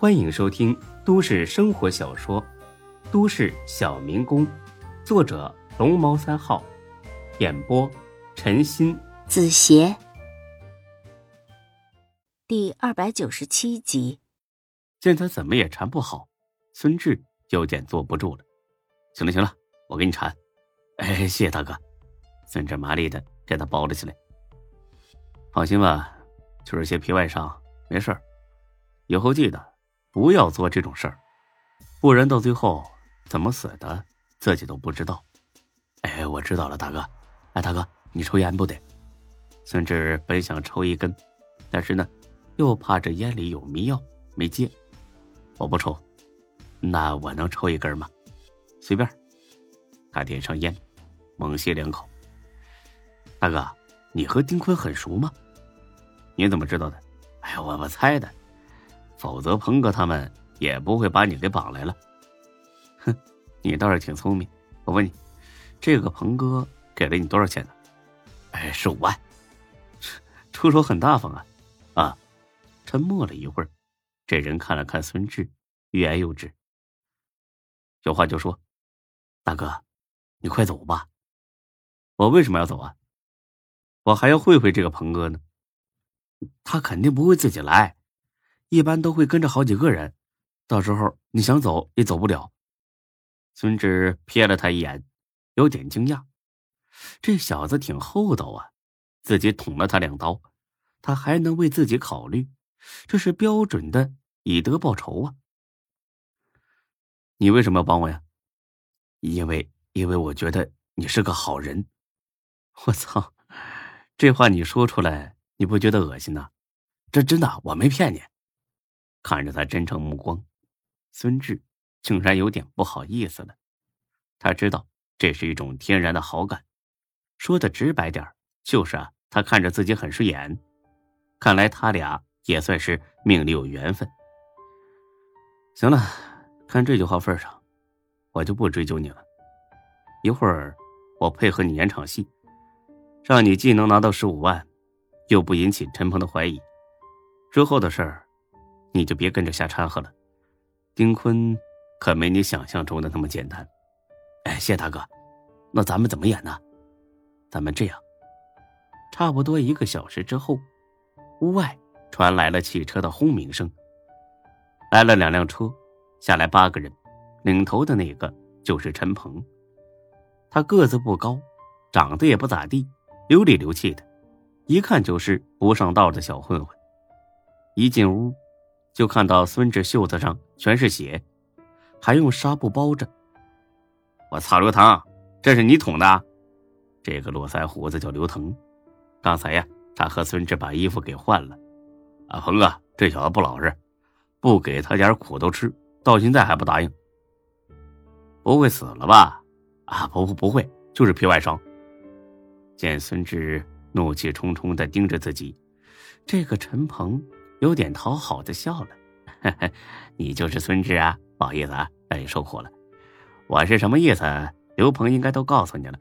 欢迎收听都市生活小说《都市小民工》，作者龙猫三号，演播陈鑫、子邪，第二百九十七集。见他怎么也缠不好，孙志有点坐不住了。行了行了，我给你缠。哎，谢谢大哥。孙志麻利的给他包了起来。放心吧，就是些皮外伤，没事儿。以后记得不要做这种事儿，不然到最后怎么死的自己都不知道。哎，我知道了，大哥。哎，大哥，你抽烟不得？孙志本想抽一根，但是呢，又怕这烟里有迷药，没接。我不抽，那我能抽一根吗？随便。他点上烟，猛吸两口。大哥，你和丁坤很熟吗？你怎么知道的？哎呀，我我猜的，否则鹏哥他们也不会把你给绑来了。哼，你倒是挺聪明。我问你，这个鹏哥给了你多少钱呢？哎，十五万，出手很大方啊！啊，沉默了一会儿，这人看了看孙志，欲言又止。有话就说，大哥，你快走吧。我为什么要走啊？我还要会会这个鹏哥呢。他肯定不会自己来，一般都会跟着好几个人，到时候你想走也走不了。孙志瞥了他一眼，有点惊讶，这小子挺厚道啊，自己捅了他两刀，他还能为自己考虑，这是标准的以德报仇啊。你为什么要帮我呀？因为因为我觉得你是个好人。我操，这话你说出来。你不觉得恶心呐？这真的，我没骗你。看着他真诚目光，孙志竟然有点不好意思了。他知道这是一种天然的好感，说的直白点就是啊，他看着自己很顺眼。看来他俩也算是命里有缘分。行了，看这句话份上，我就不追究你了。一会儿我配合你演场戏，让你既能拿到十五万。又不引起陈鹏的怀疑，之后的事儿，你就别跟着瞎掺和了。丁坤可没你想象中的那么简单。哎，谢大哥，那咱们怎么演呢？咱们这样。差不多一个小时之后，屋外传来了汽车的轰鸣声。来了两辆车，下来八个人，领头的那个就是陈鹏。他个子不高，长得也不咋地，流里流气的。一看就是不上道的小混混。一进屋，就看到孙志袖子上全是血，还用纱布包着。我操，刘腾，这是你捅的？这个络腮胡子叫刘腾。刚才呀，他和孙志把衣服给换了。啊，鹏哥，这小子不老实，不给他点苦头吃，到现在还不答应。不会死了吧？啊，不不不会，就是皮外伤。见孙志。怒气冲冲的盯着自己，这个陈鹏有点讨好的笑了：“ 你就是孙志啊，不好意思啊，让你受苦了。我是什么意思？刘鹏应该都告诉你了。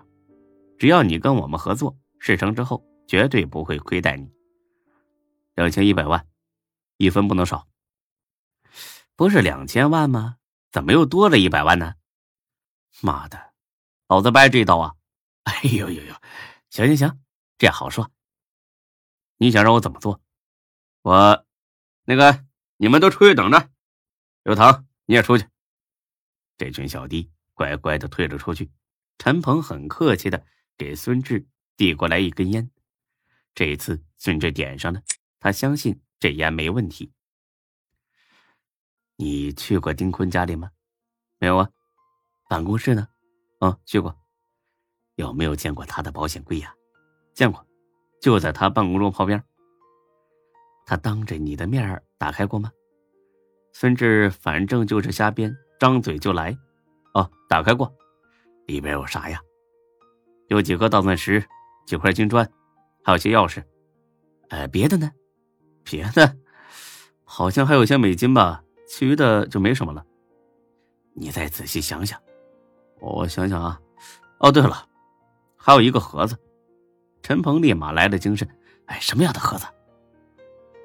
只要你跟我们合作，事成之后绝对不会亏待你。两千一百万，一分不能少。不是两千万吗？怎么又多了一百万呢？妈的，老子掰这一刀啊！哎呦呦呦，行行行。”这好说。你想让我怎么做？我，那个，你们都出去等着。刘腾，你也出去。这群小弟乖乖的退了出去。陈鹏很客气的给孙志递过来一根烟。这一次孙志点上了，他相信这烟没问题。你去过丁坤家里吗？没有啊。办公室呢？啊，去过。有没有见过他的保险柜呀？见过，就在他办公桌旁边。他当着你的面打开过吗？孙志反正就是瞎编，张嘴就来。哦，打开过，里边有啥呀？有几颗大钻石，几块金砖，还有些钥匙。呃，别的呢？别的，好像还有些美金吧。其余的就没什么了。你再仔细想想。我想想啊。哦，对了，还有一个盒子。陈鹏立马来了精神，哎，什么样的盒子？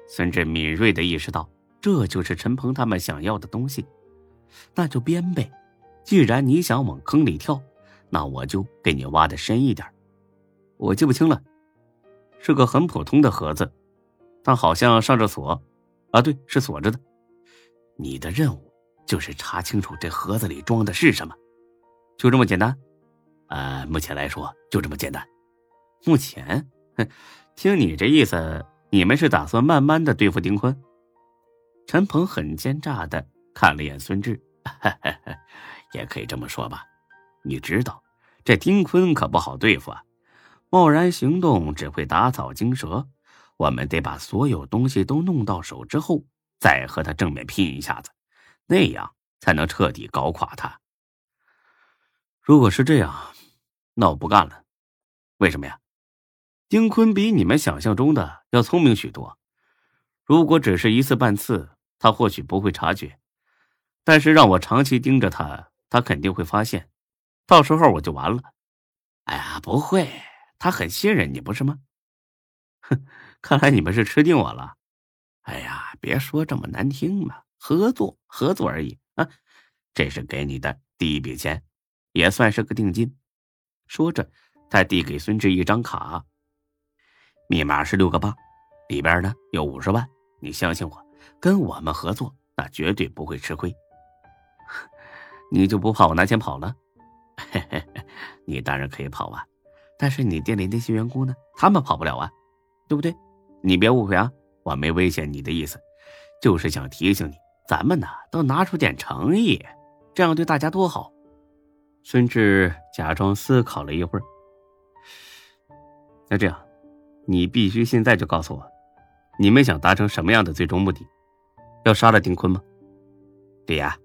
孙志敏锐的意识到，这就是陈鹏他们想要的东西，那就编呗。既然你想往坑里跳，那我就给你挖的深一点。我记不清了，是个很普通的盒子，但好像上着锁。啊，对，是锁着的。你的任务就是查清楚这盒子里装的是什么，就这么简单。呃，目前来说就这么简单。目前，哼，听你这意思，你们是打算慢慢的对付丁坤？陈鹏很奸诈的看了眼孙志，也可以这么说吧。你知道，这丁坤可不好对付啊，贸然行动只会打草惊蛇。我们得把所有东西都弄到手之后，再和他正面拼一下子，那样才能彻底搞垮他。如果是这样，那我不干了。为什么呀？丁坤比你们想象中的要聪明许多。如果只是一次半次，他或许不会察觉，但是让我长期盯着他，他肯定会发现，到时候我就完了。哎呀，不会，他很信任你，不是吗？哼，看来你们是吃定我了。哎呀，别说这么难听嘛，合作，合作而已啊。这是给你的第一笔钱，也算是个定金。说着，他递给孙志一张卡，密码是六个八，里边呢有五十万。你相信我，跟我们合作，那绝对不会吃亏。你就不怕我拿钱跑了？你当然可以跑啊，但是你店里那些员工呢？他们跑不了啊，对不对？你别误会啊，我没威胁你的意思，就是想提醒你，咱们呢都拿出点诚意，这样对大家多好。孙志假装思考了一会儿，那这样，你必须现在就告诉我，你们想达成什么样的最终目的？要杀了丁坤吗？对呀，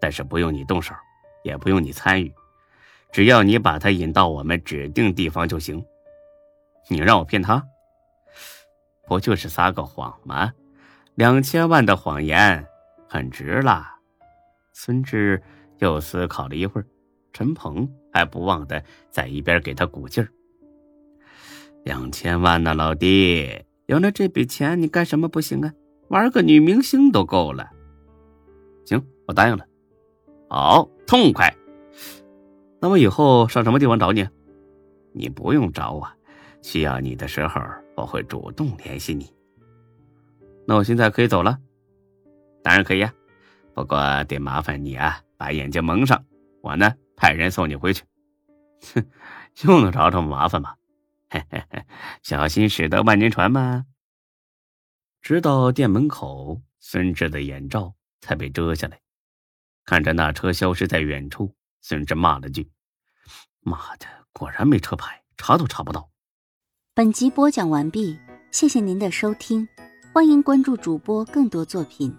但是不用你动手，也不用你参与，只要你把他引到我们指定地方就行。你让我骗他，不就是撒个谎吗？两千万的谎言很值了。孙志又思考了一会儿，陈鹏还不忘的在一边给他鼓劲儿。两千万呢，老弟，有了这笔钱，你干什么不行啊？玩个女明星都够了。行，我答应了。好，痛快。那么以后上什么地方找你？你不用找我，需要你的时候我会主动联系你。那我现在可以走了？当然可以啊，不过得麻烦你啊，把眼睛蒙上，我呢派人送你回去。哼，用得着这么麻烦吗？嘿嘿嘿，小心驶得万年船吗？直到店门口，孙志的眼罩才被遮下来。看着那车消失在远处，孙志骂了句：“妈的，果然没车牌，查都查不到。”本集播讲完毕，谢谢您的收听，欢迎关注主播更多作品。